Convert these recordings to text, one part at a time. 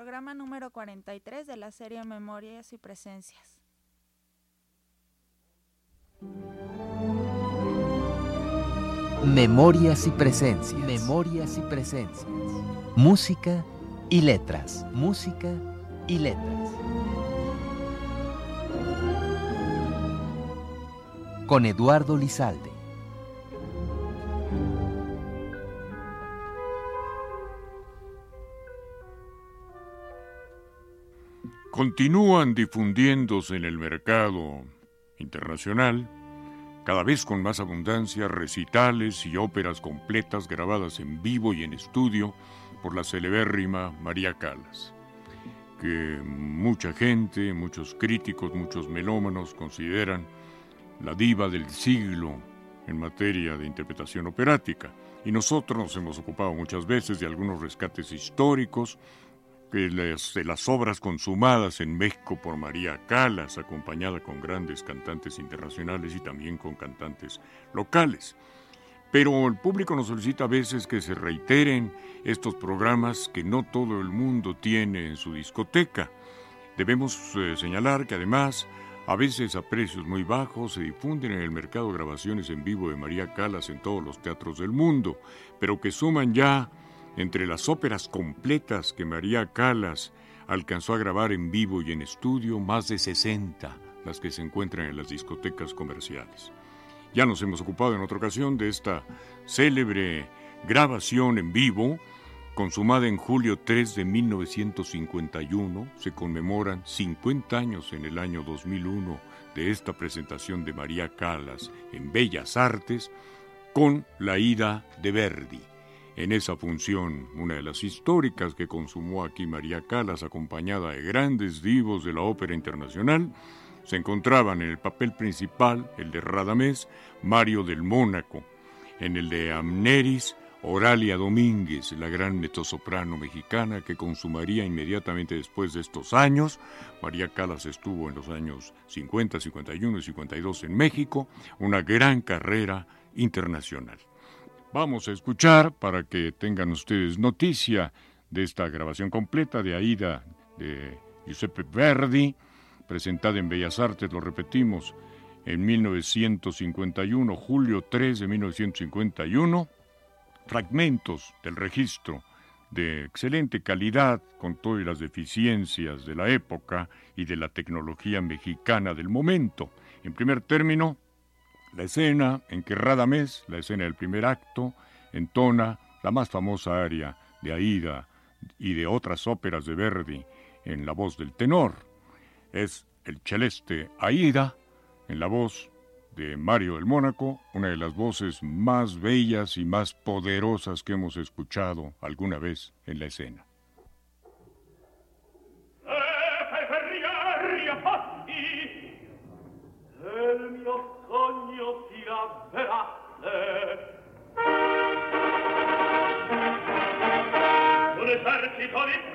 programa número 43 de la serie Memorias y Presencias. Memorias y Presencias. Memorias y Presencias. Música y letras. Música y letras. Con Eduardo Lizalde. Continúan difundiéndose en el mercado internacional, cada vez con más abundancia, recitales y óperas completas grabadas en vivo y en estudio por la celebérrima María Calas, que mucha gente, muchos críticos, muchos melómanos consideran la diva del siglo en materia de interpretación operática. Y nosotros nos hemos ocupado muchas veces de algunos rescates históricos, de las obras consumadas en México por María Calas, acompañada con grandes cantantes internacionales y también con cantantes locales. Pero el público nos solicita a veces que se reiteren estos programas que no todo el mundo tiene en su discoteca. Debemos eh, señalar que además, a veces a precios muy bajos, se difunden en el mercado grabaciones en vivo de María Calas en todos los teatros del mundo, pero que suman ya entre las óperas completas que María Calas alcanzó a grabar en vivo y en estudio, más de 60 las que se encuentran en las discotecas comerciales. Ya nos hemos ocupado en otra ocasión de esta célebre grabación en vivo, consumada en julio 3 de 1951. Se conmemoran 50 años en el año 2001 de esta presentación de María Calas en Bellas Artes con la ida de Verdi. En esa función, una de las históricas que consumó aquí María Calas, acompañada de grandes divos de la ópera internacional, se encontraban en el papel principal, el de Radamés, Mario del Mónaco, en el de Amneris, Oralia Domínguez, la gran mezzosoprano mexicana que consumaría inmediatamente después de estos años. María Calas estuvo en los años 50, 51 y 52 en México, una gran carrera internacional. Vamos a escuchar para que tengan ustedes noticia de esta grabación completa de Aida de Giuseppe Verdi, presentada en Bellas Artes, lo repetimos, en 1951, julio 3 de 1951, fragmentos del registro de excelente calidad con todas las deficiencias de la época y de la tecnología mexicana del momento. En primer término, la escena en que Radamés, la escena del primer acto, entona la más famosa aria de Aida y de otras óperas de Verdi en la voz del tenor. Es el celeste Aida en la voz de Mario del Mónaco, una de las voces más bellas y más poderosas que hemos escuchado alguna vez en la escena. con it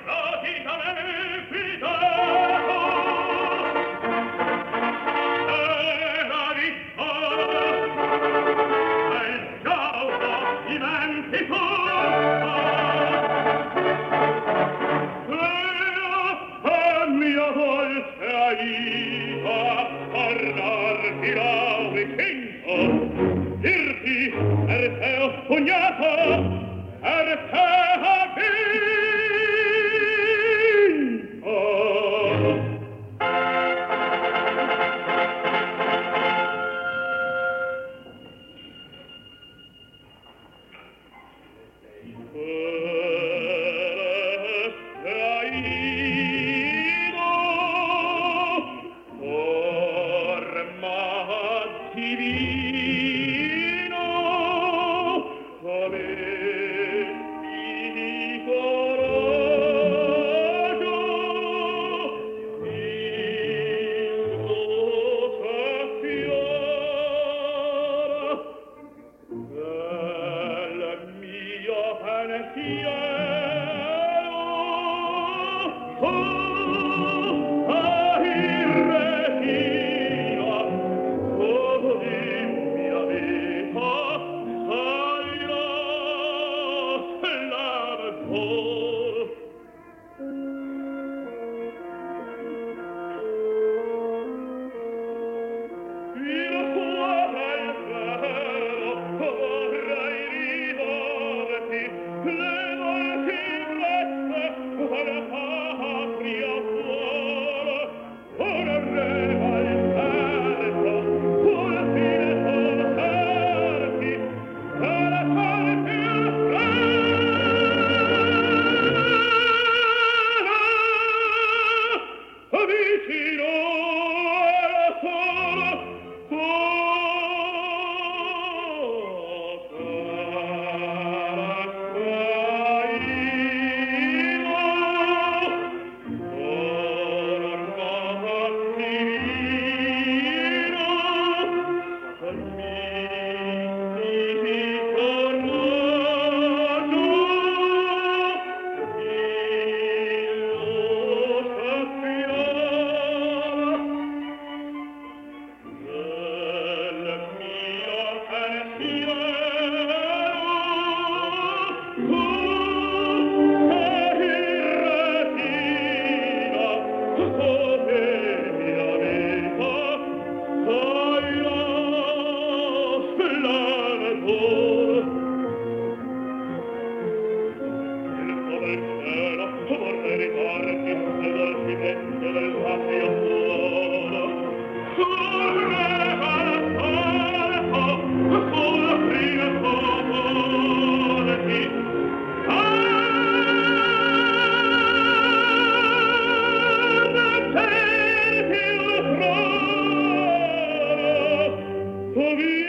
Holy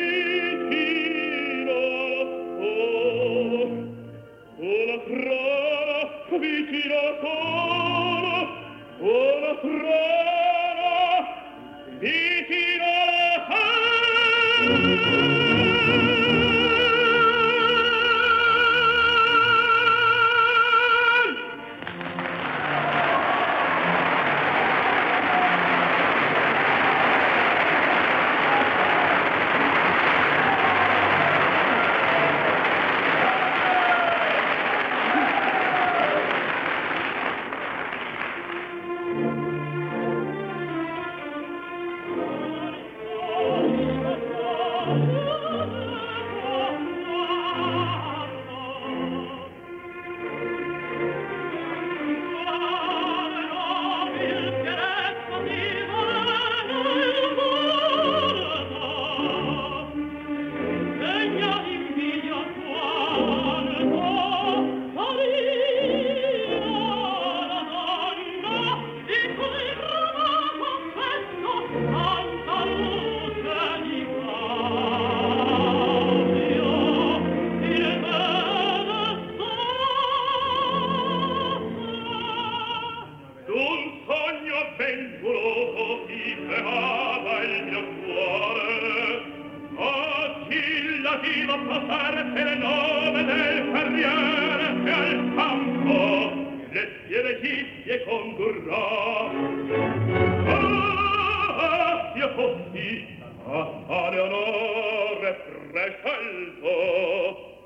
soffi, a, ad onore prescelto.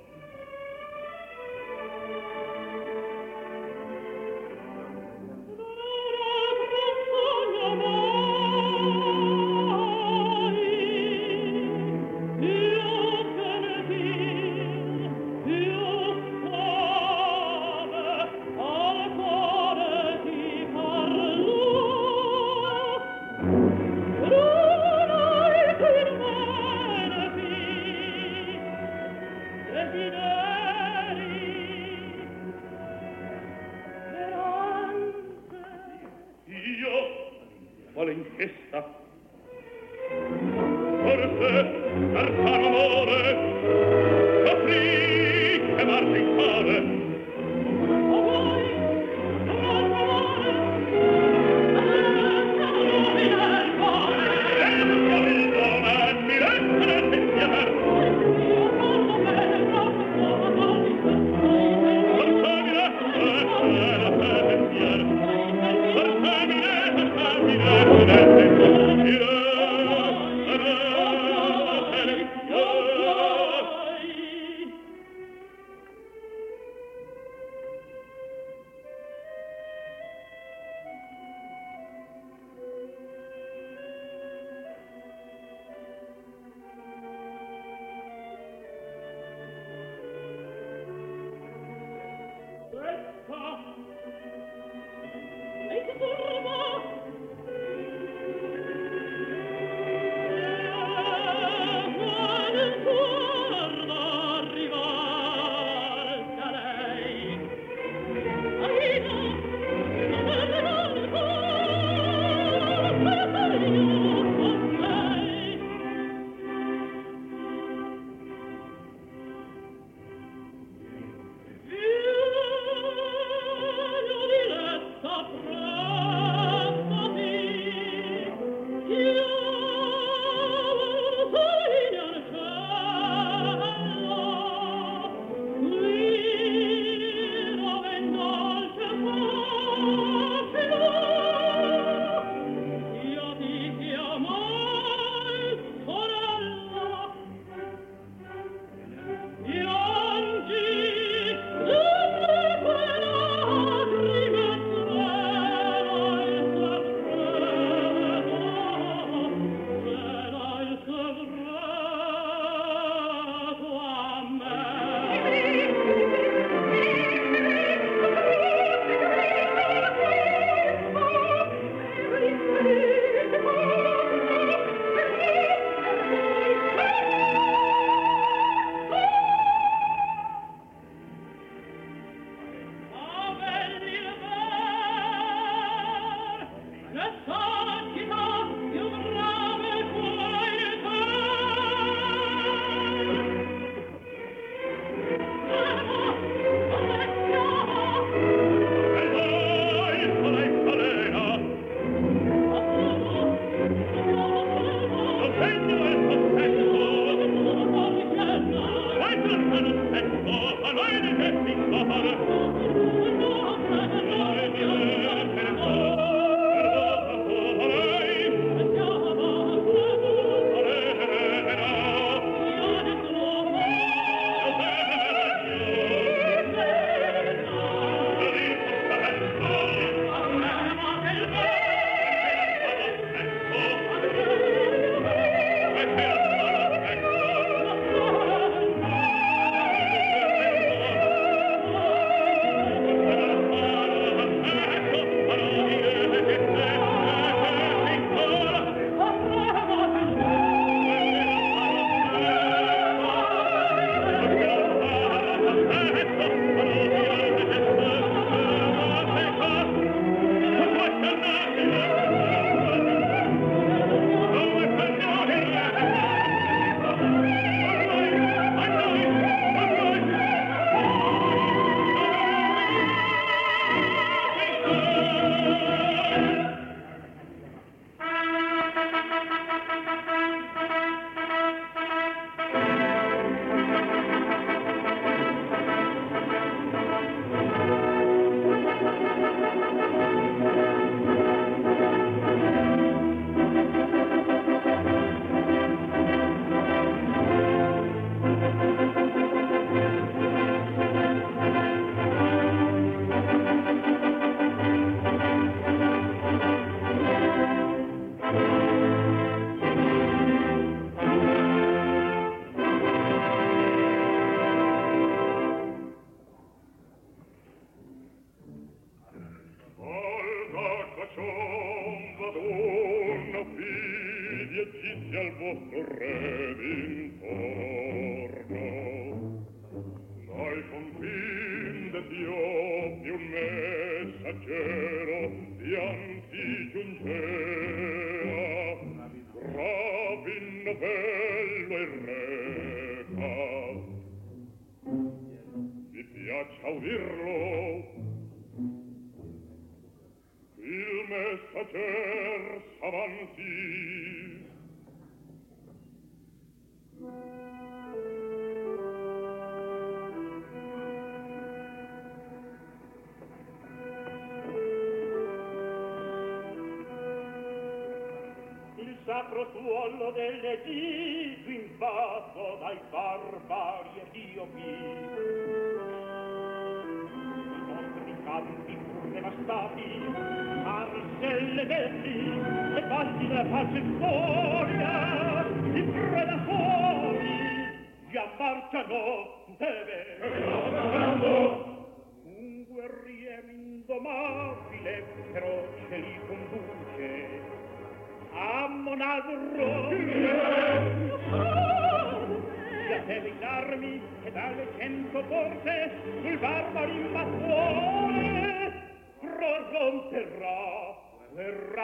bellezza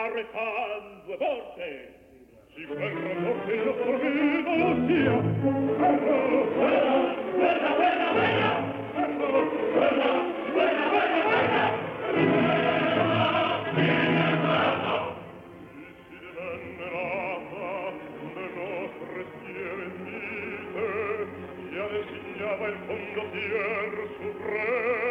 guerre fan due porte si guerra forte lo sorvedo sia guerra guerra guerra guerra guerra guerra guerra guerra Il fondo tier sul re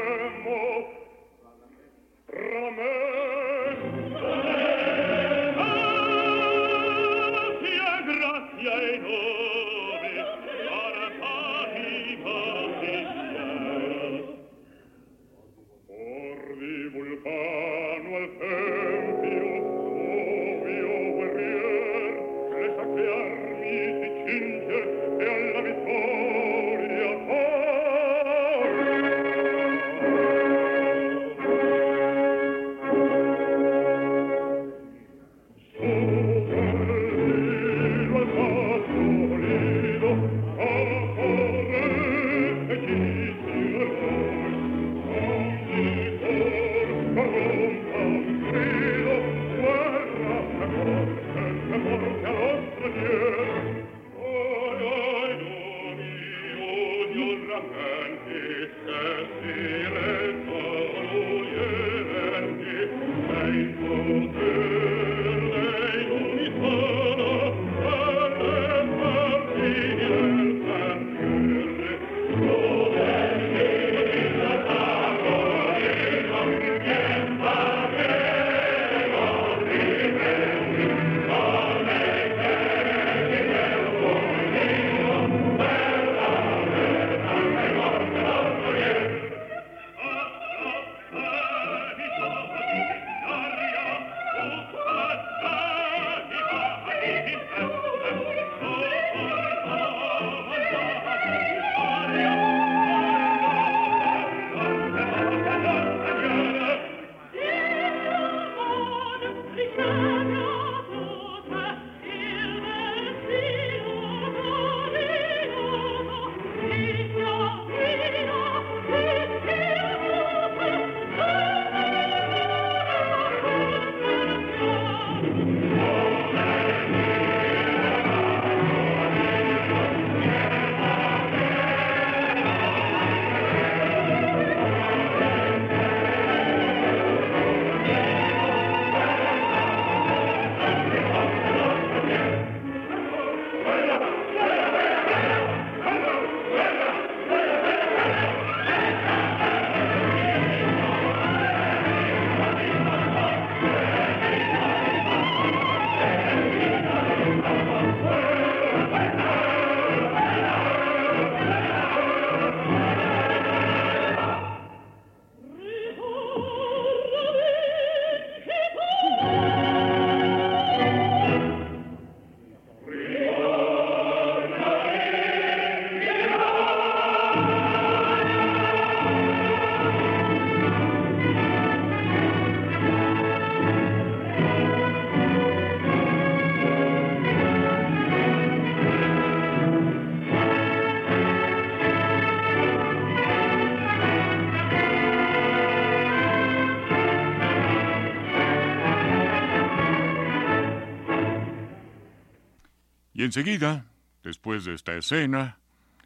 enseguida, después de esta escena,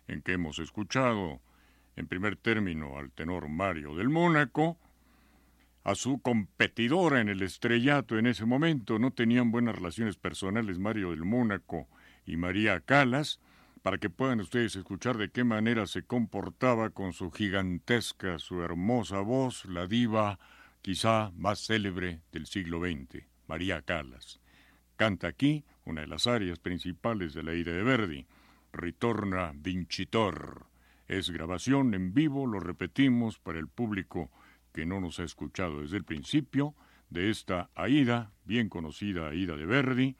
en que hemos escuchado en primer término al tenor Mario del Mónaco, a su competidora en el estrellato en ese momento. No tenían buenas relaciones personales Mario del Mónaco y María Calas, para que puedan ustedes escuchar de qué manera se comportaba con su gigantesca, su hermosa voz, la diva quizá más célebre del siglo XX, María Calas. Canta aquí una de las áreas principales de la ida de Verdi, Ritorna Vincitor. Es grabación en vivo, lo repetimos para el público que no nos ha escuchado desde el principio, de esta Aida, bien conocida Aida de Verdi,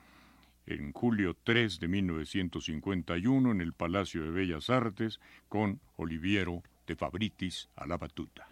en julio 3 de 1951 en el Palacio de Bellas Artes con Oliviero de Fabritis a la batuta.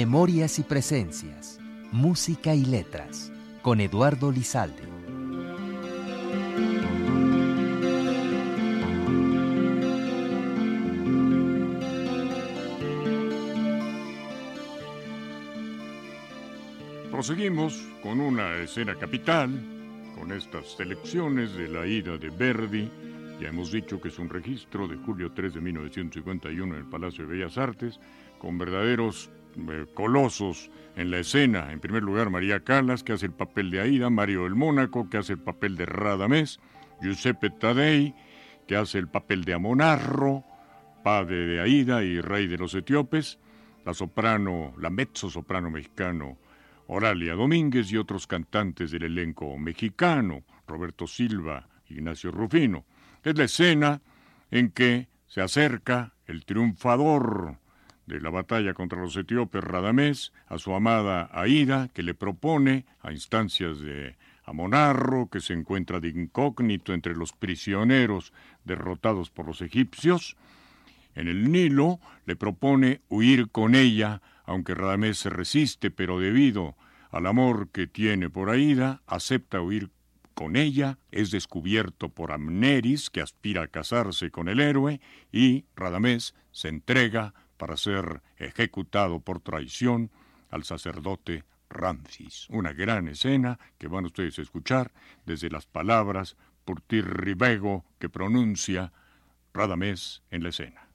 Memorias y Presencias, Música y Letras, con Eduardo Lizalde. Proseguimos con una escena capital, con estas selecciones de la ida de Verdi. Ya hemos dicho que es un registro de julio 3 de 1951 en el Palacio de Bellas Artes, con verdaderos eh, colosos en la escena. En primer lugar, María Calas, que hace el papel de Aida, Mario del Mónaco, que hace el papel de Radamés, Giuseppe Tadei, que hace el papel de Amonarro, padre de Aida y rey de los etíopes, la soprano, la mezzo soprano mexicano Oralia Domínguez y otros cantantes del elenco mexicano, Roberto Silva, Ignacio Rufino. Es la escena en que se acerca el triunfador de la batalla contra los etíopes Radamés a su amada Aida, que le propone, a instancias de Amonarro, que se encuentra de incógnito entre los prisioneros derrotados por los egipcios, en el Nilo le propone huir con ella, aunque Radamés se resiste, pero debido al amor que tiene por Aida, acepta huir con ella, es descubierto por Amneris, que aspira a casarse con el héroe, y Radamés se entrega para ser ejecutado por traición al sacerdote Ramsis. Una gran escena que van ustedes a escuchar desde las palabras por Tirribego que pronuncia Radamés en la escena.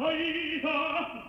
Aida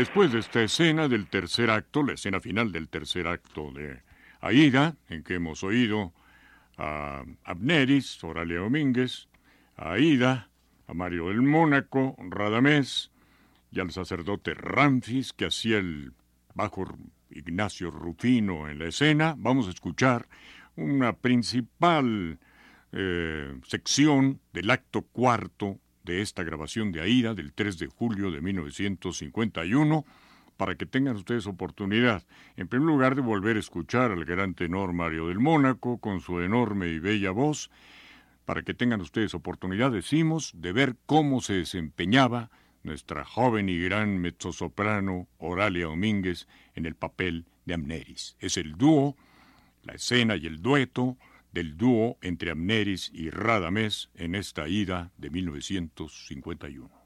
después de esta escena del tercer acto, la escena final del tercer acto de Aida, en que hemos oído a Abneris, Oralia Domínguez, a Aida, a Mario del Mónaco, Radamés y al sacerdote Ramfis, que hacía el bajo Ignacio Rufino en la escena, vamos a escuchar una principal eh, sección del acto cuarto de esta grabación de Aida del 3 de julio de 1951 para que tengan ustedes oportunidad, en primer lugar, de volver a escuchar al gran tenor Mario del Mónaco con su enorme y bella voz, para que tengan ustedes oportunidad, decimos, de ver cómo se desempeñaba nuestra joven y gran mezzosoprano Oralia Domínguez en el papel de Amneris. Es el dúo, la escena y el dueto del dúo entre Amneris y Radamés en esta ida de 1951.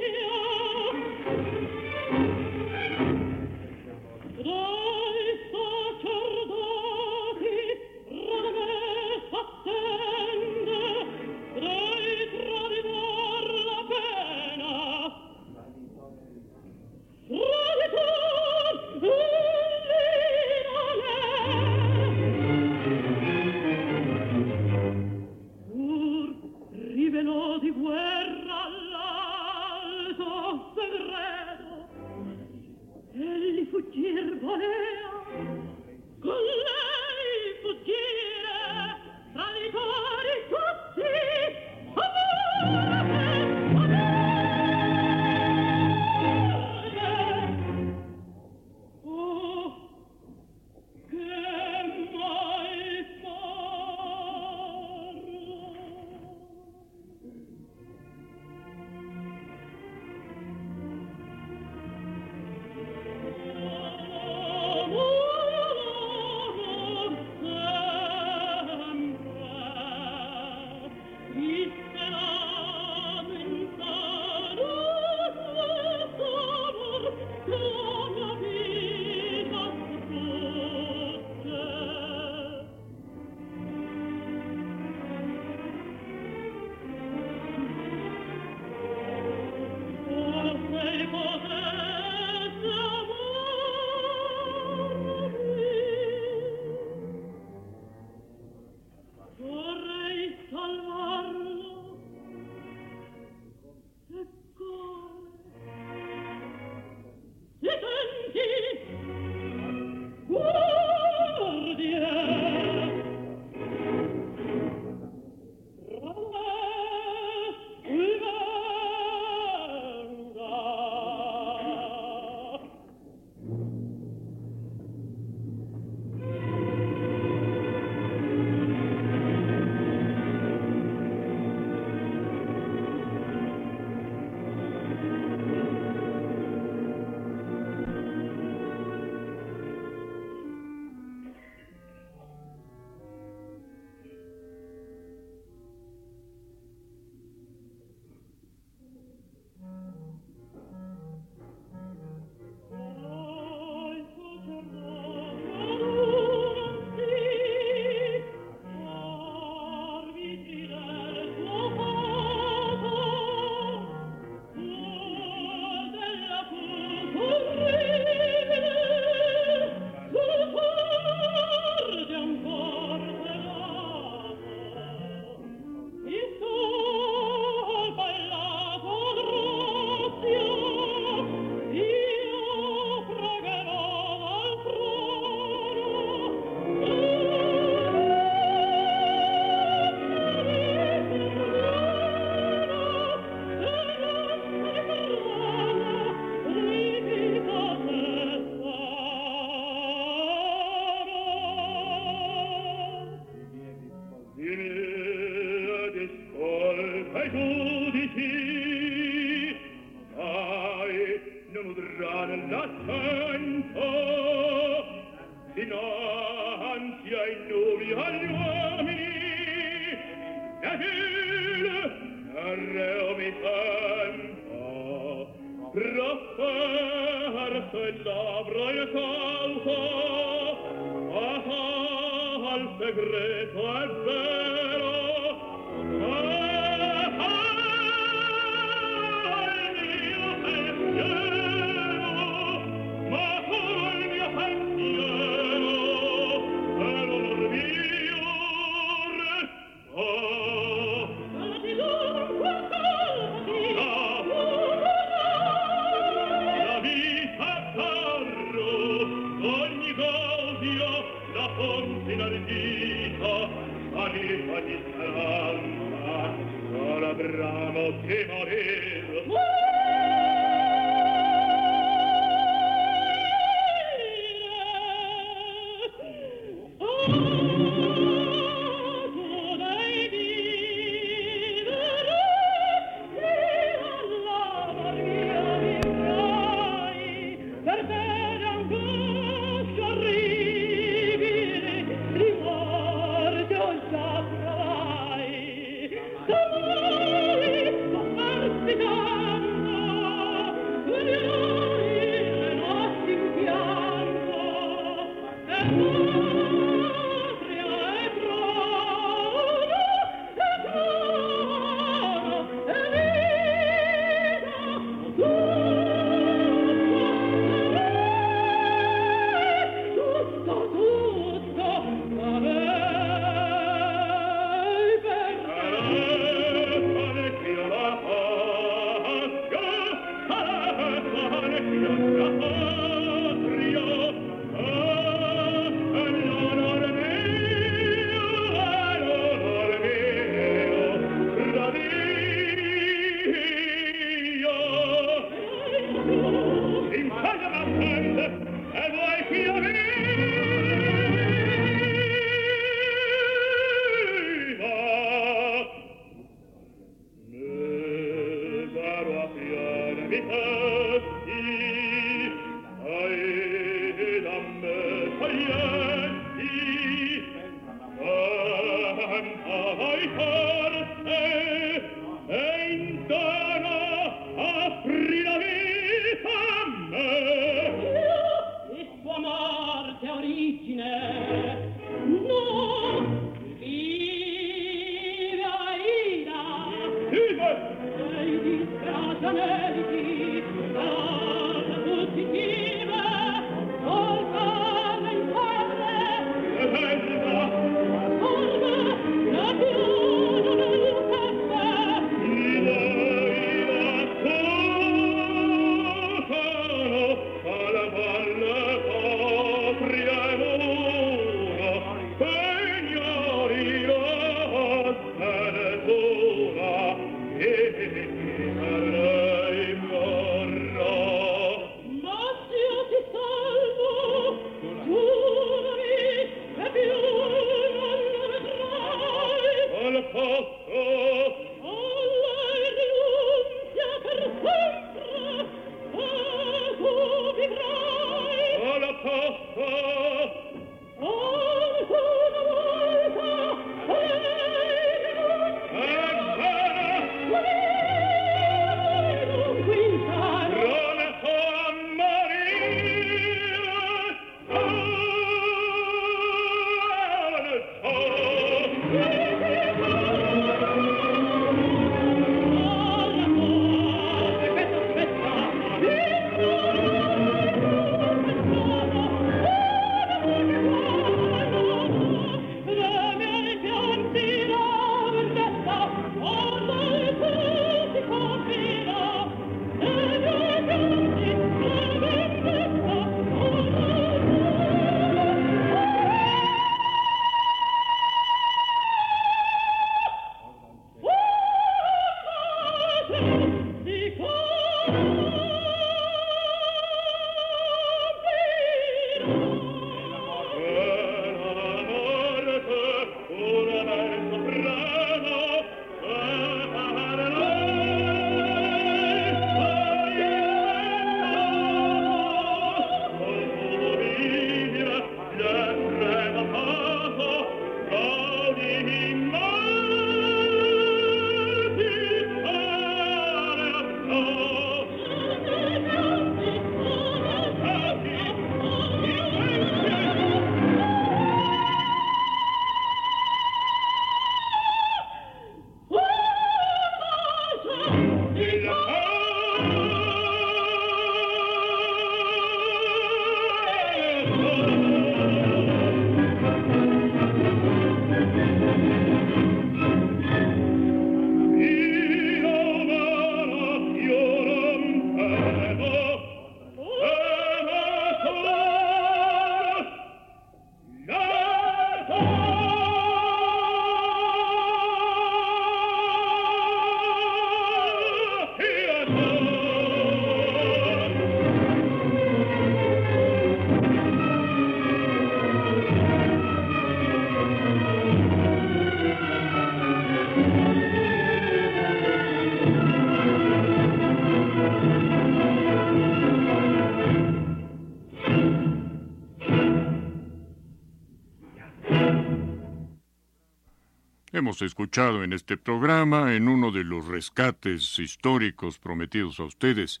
Escuchado en este programa, en uno de los rescates históricos prometidos a ustedes,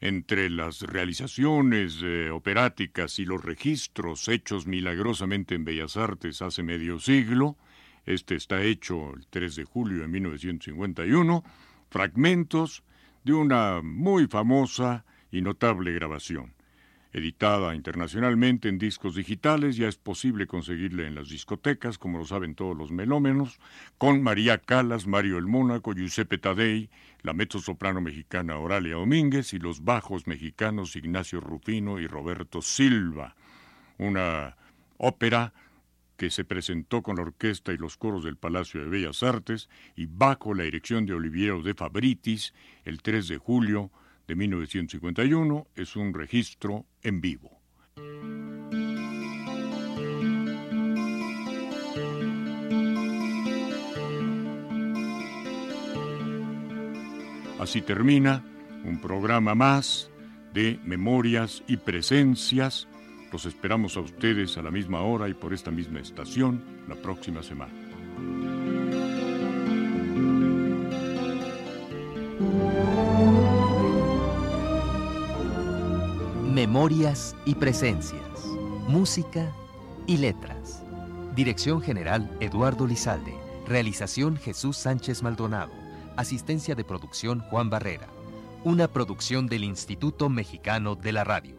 entre las realizaciones eh, operáticas y los registros hechos milagrosamente en Bellas Artes hace medio siglo, este está hecho el 3 de julio de 1951, fragmentos de una muy famosa y notable grabación. Editada internacionalmente en discos digitales, ya es posible conseguirla en las discotecas, como lo saben todos los melómenos, con María Calas, Mario el Mónaco, Giuseppe Tadei, la mezzosoprano mexicana Oralia Domínguez y los bajos mexicanos Ignacio Rufino y Roberto Silva. Una ópera que se presentó con la orquesta y los coros del Palacio de Bellas Artes y bajo la dirección de Oliviero de Fabritis el 3 de julio de 1951 es un registro en vivo. Así termina un programa más de Memorias y Presencias. Los esperamos a ustedes a la misma hora y por esta misma estación la próxima semana. Memorias y Presencias. Música y letras. Dirección General Eduardo Lizalde. Realización Jesús Sánchez Maldonado. Asistencia de producción Juan Barrera. Una producción del Instituto Mexicano de la Radio.